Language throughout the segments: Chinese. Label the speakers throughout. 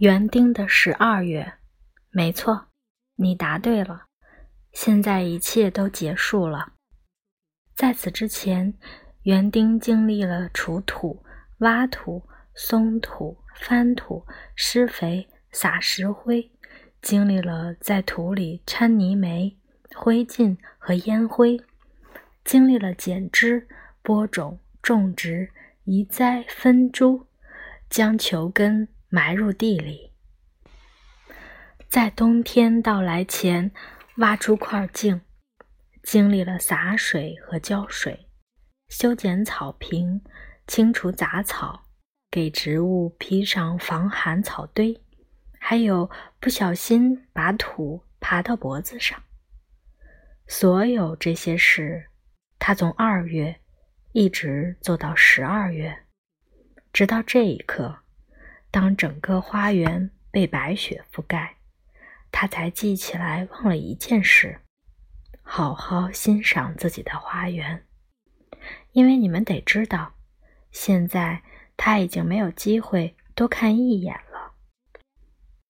Speaker 1: 园丁的十二月，没错，你答对了。现在一切都结束了。在此之前，园丁经历了除土、挖土、松土、翻土、施肥、撒石灰，经历了在土里掺泥煤、灰烬和烟灰，经历了剪枝、播种、种植、移栽、分株，将球根。埋入地里，在冬天到来前挖出块茎，经历了洒水和浇水，修剪草坪，清除杂草，给植物披上防寒草堆，还有不小心把土爬到脖子上。所有这些事，他从二月一直做到十二月，直到这一刻。当整个花园被白雪覆盖，他才记起来忘了一件事：好好欣赏自己的花园。因为你们得知道，现在他已经没有机会多看一眼了。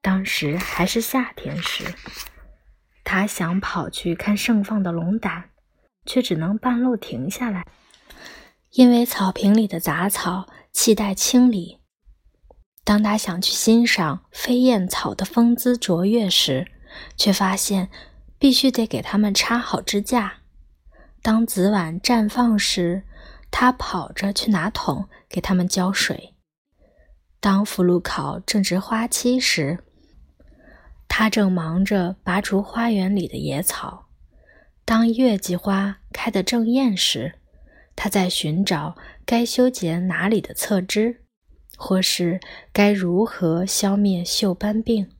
Speaker 1: 当时还是夏天时，他想跑去看盛放的龙胆，却只能半路停下来，因为草坪里的杂草亟待清理。当他想去欣赏飞燕草的风姿卓越时，却发现必须得给它们插好支架。当紫菀绽放时，他跑着去拿桶给它们浇水。当福禄考正值花期时，他正忙着拔除花园里的野草。当月季花开得正艳时，他在寻找该修剪哪里的侧枝。或是该如何消灭锈斑病？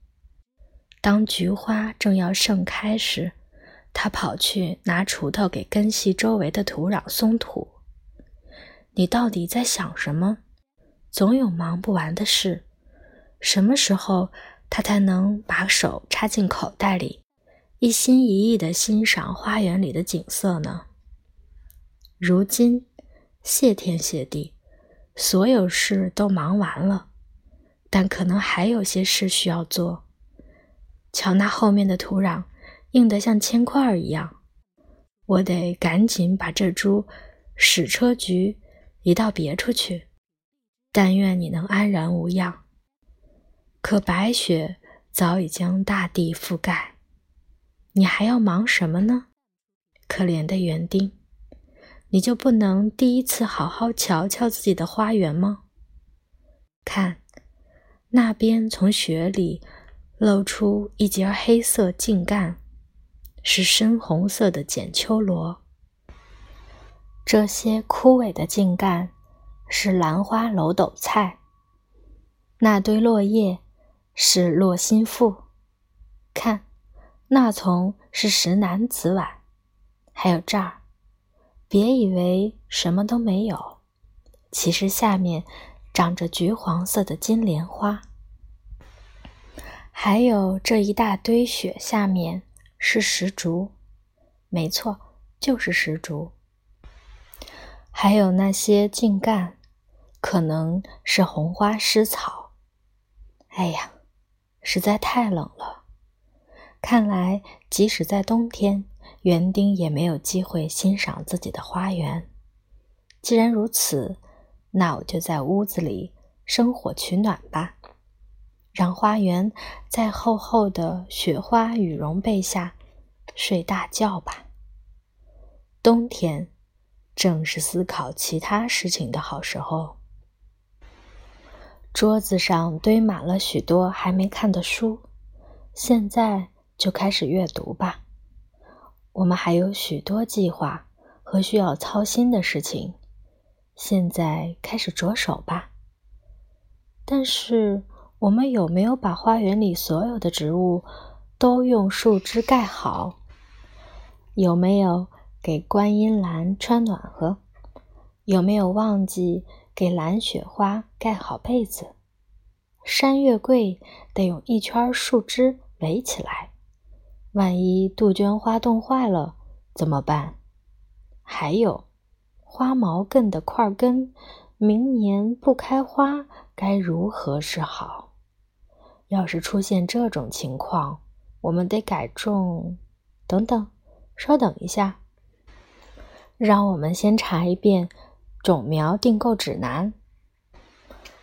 Speaker 1: 当菊花正要盛开时，他跑去拿锄头给根系周围的土壤松土。你到底在想什么？总有忙不完的事。什么时候他才能把手插进口袋里，一心一意地欣赏花园里的景色呢？如今，谢天谢地。所有事都忙完了，但可能还有些事需要做。瞧那后面的土壤，硬得像铅块一样。我得赶紧把这株矢车菊移到别处去。但愿你能安然无恙。可白雪早已将大地覆盖，你还要忙什么呢？可怜的园丁。你就不能第一次好好瞧瞧自己的花园吗？看，那边从雪里露出一截黑色茎干，是深红色的剪秋萝。这些枯萎的茎干是兰花楼斗菜。那堆落叶是落心腹。看，那丛是石楠紫菀，还有这儿。别以为什么都没有，其实下面长着橘黄色的金莲花。还有这一大堆雪下面是石竹，没错，就是石竹。还有那些茎干，可能是红花湿草。哎呀，实在太冷了。看来，即使在冬天。园丁也没有机会欣赏自己的花园。既然如此，那我就在屋子里生火取暖吧，让花园在厚厚的雪花羽绒被下睡大觉吧。冬天正是思考其他事情的好时候。桌子上堆满了许多还没看的书，现在就开始阅读吧。我们还有许多计划和需要操心的事情，现在开始着手吧。但是，我们有没有把花园里所有的植物都用树枝盖好？有没有给观音兰穿暖和？有没有忘记给蓝雪花盖好被子？山月桂得用一圈树枝围起来。万一杜鹃花冻坏了怎么办？还有花毛茛的块根，明年不开花该如何是好？要是出现这种情况，我们得改种……等等，稍等一下，让我们先查一遍种苗订购指南。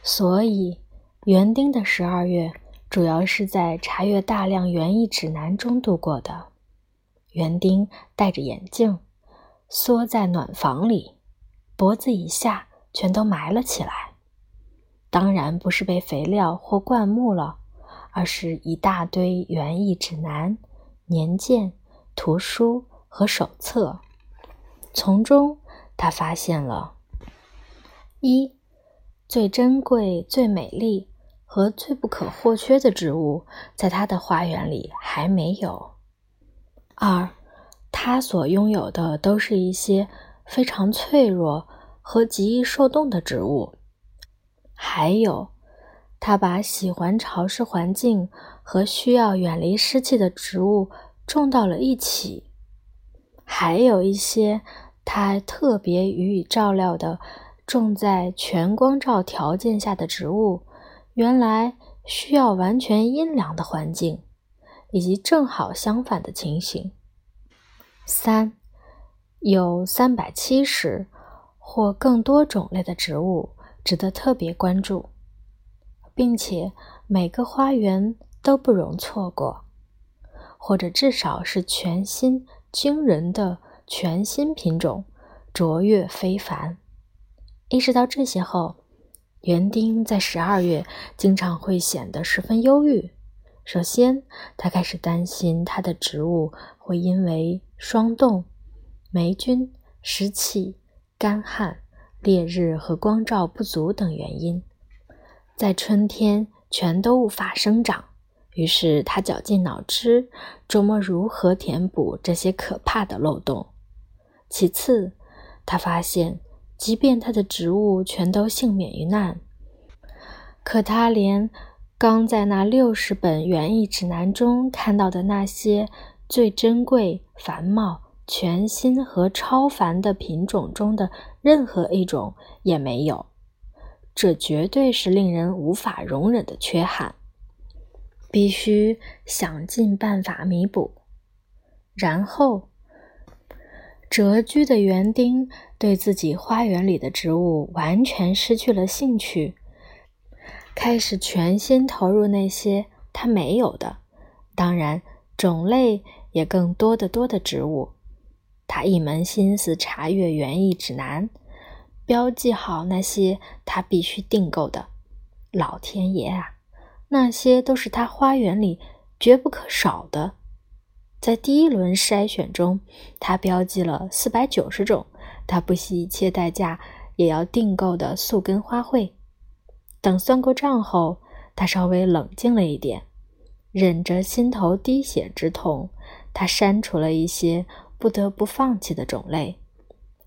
Speaker 1: 所以，园丁的十二月主要是在查阅大量园艺指南中度过的。园丁戴着眼镜，缩在暖房里，脖子以下全都埋了起来。当然不是被肥料或灌木了，而是一大堆园艺指南、年鉴、图书和手册。从中，他发现了：一、最珍贵、最美丽和最不可或缺的植物，在他的花园里还没有。二，他所拥有的都是一些非常脆弱和极易受冻的植物。还有，他把喜欢潮湿环境和需要远离湿气的植物种到了一起。还有一些他特别予以照料的，种在全光照条件下的植物，原来需要完全阴凉的环境。以及正好相反的情形。三，有三百七十或更多种类的植物值得特别关注，并且每个花园都不容错过，或者至少是全新、惊人的全新品种，卓越非凡。意识到这些后，园丁在十二月经常会显得十分忧郁。首先，他开始担心他的植物会因为霜冻、霉菌、湿气、干旱、烈日和光照不足等原因，在春天全都无法生长。于是，他绞尽脑汁琢磨如何填补这些可怕的漏洞。其次，他发现，即便他的植物全都幸免于难，可他连……刚在那六十本园艺指南中看到的那些最珍贵、繁茂、全新和超凡的品种中的任何一种也没有，这绝对是令人无法容忍的缺憾，必须想尽办法弥补。然后，谪居的园丁对自己花园里的植物完全失去了兴趣。开始全心投入那些他没有的，当然种类也更多的多的植物。他一门心思查阅园艺指南，标记好那些他必须订购的。老天爷啊，那些都是他花园里绝不可少的。在第一轮筛选中，他标记了四百九十种他不惜一切代价也要订购的宿根花卉。等算过账后，他稍微冷静了一点，忍着心头滴血之痛，他删除了一些不得不放弃的种类。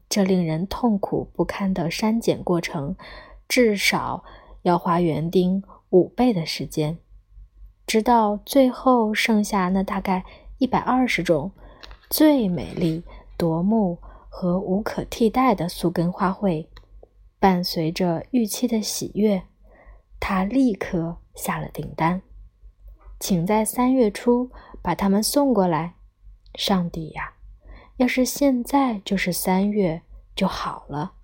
Speaker 1: 这令人痛苦不堪的删减过程，至少要花园丁五倍的时间，直到最后剩下那大概一百二十种最美丽夺目和无可替代的宿根花卉，伴随着预期的喜悦。他立刻下了订单，请在三月初把它们送过来。上帝呀，要是现在就是三月就好了！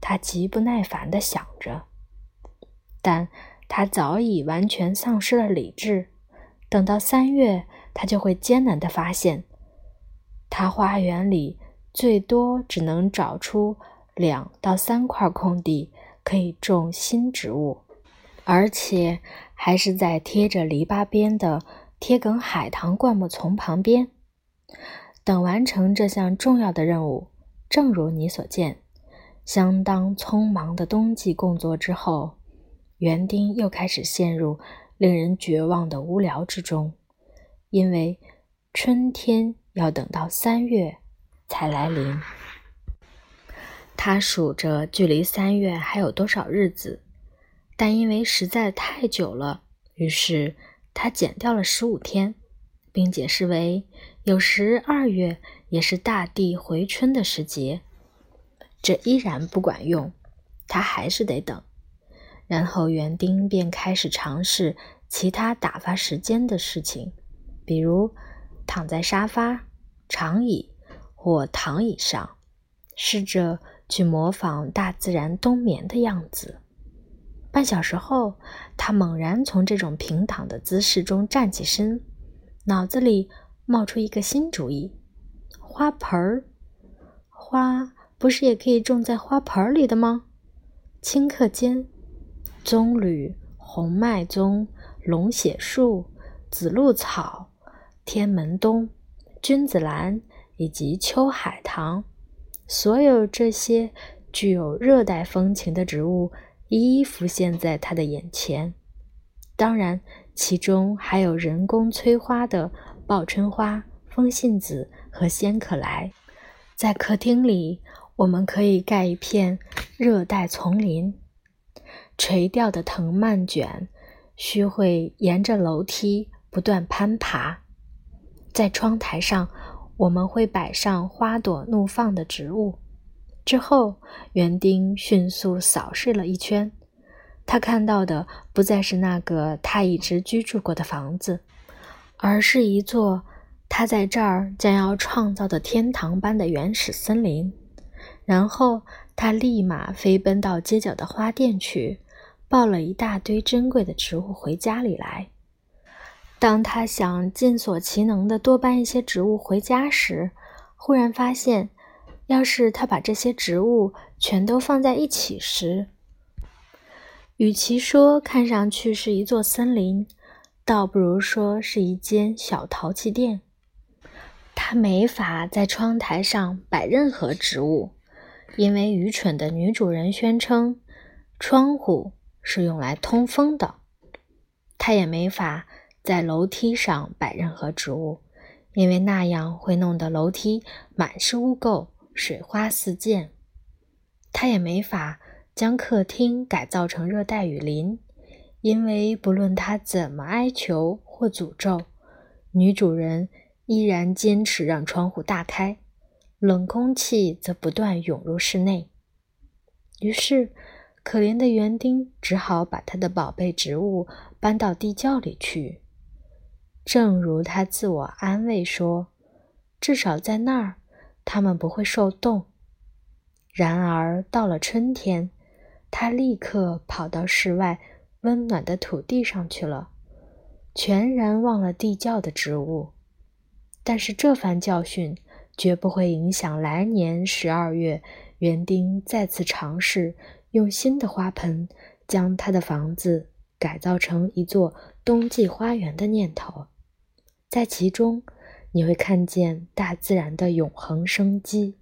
Speaker 1: 他极不耐烦地想着，但他早已完全丧失了理智。等到三月，他就会艰难地发现，他花园里最多只能找出两到三块空地可以种新植物。而且还是在贴着篱笆边的贴梗海棠灌木丛旁边。等完成这项重要的任务，正如你所见，相当匆忙的冬季工作之后，园丁又开始陷入令人绝望的无聊之中，因为春天要等到三月才来临。他数着距离三月还有多少日子。但因为实在太久了，于是他减掉了十五天，并解释为有时二月也是大地回春的时节。这依然不管用，他还是得等。然后园丁便开始尝试其他打发时间的事情，比如躺在沙发、长椅或躺椅上，试着去模仿大自然冬眠的样子。半小时后，他猛然从这种平躺的姿势中站起身，脑子里冒出一个新主意：花盆儿。花不是也可以种在花盆里的吗？顷刻间，棕榈、红麦棕、龙血树、紫露草、天门冬、君子兰以及秋海棠，所有这些具有热带风情的植物。一一浮现在他的眼前，当然，其中还有人工催花的报春花、风信子和仙客来。在客厅里，我们可以盖一片热带丛林，垂钓的藤蔓卷须会沿着楼梯不断攀爬。在窗台上，我们会摆上花朵怒放的植物。之后，园丁迅速扫视了一圈，他看到的不再是那个他一直居住过的房子，而是一座他在这儿将要创造的天堂般的原始森林。然后，他立马飞奔到街角的花店去，抱了一大堆珍贵的植物回家里来。当他想尽所其能的多搬一些植物回家时，忽然发现。要是他把这些植物全都放在一起时，与其说看上去是一座森林，倒不如说是一间小陶器店。他没法在窗台上摆任何植物，因为愚蠢的女主人宣称窗户是用来通风的。他也没法在楼梯上摆任何植物，因为那样会弄得楼梯满是污垢。水花四溅，他也没法将客厅改造成热带雨林，因为不论他怎么哀求或诅咒，女主人依然坚持让窗户大开，冷空气则不断涌入室内。于是，可怜的园丁只好把他的宝贝植物搬到地窖里去。正如他自我安慰说：“至少在那儿。”它们不会受冻。然而到了春天，他立刻跑到室外温暖的土地上去了，全然忘了地窖的植物。但是这番教训绝不会影响来年十二月园丁再次尝试用新的花盆将他的房子改造成一座冬季花园的念头，在其中。你会看见大自然的永恒生机。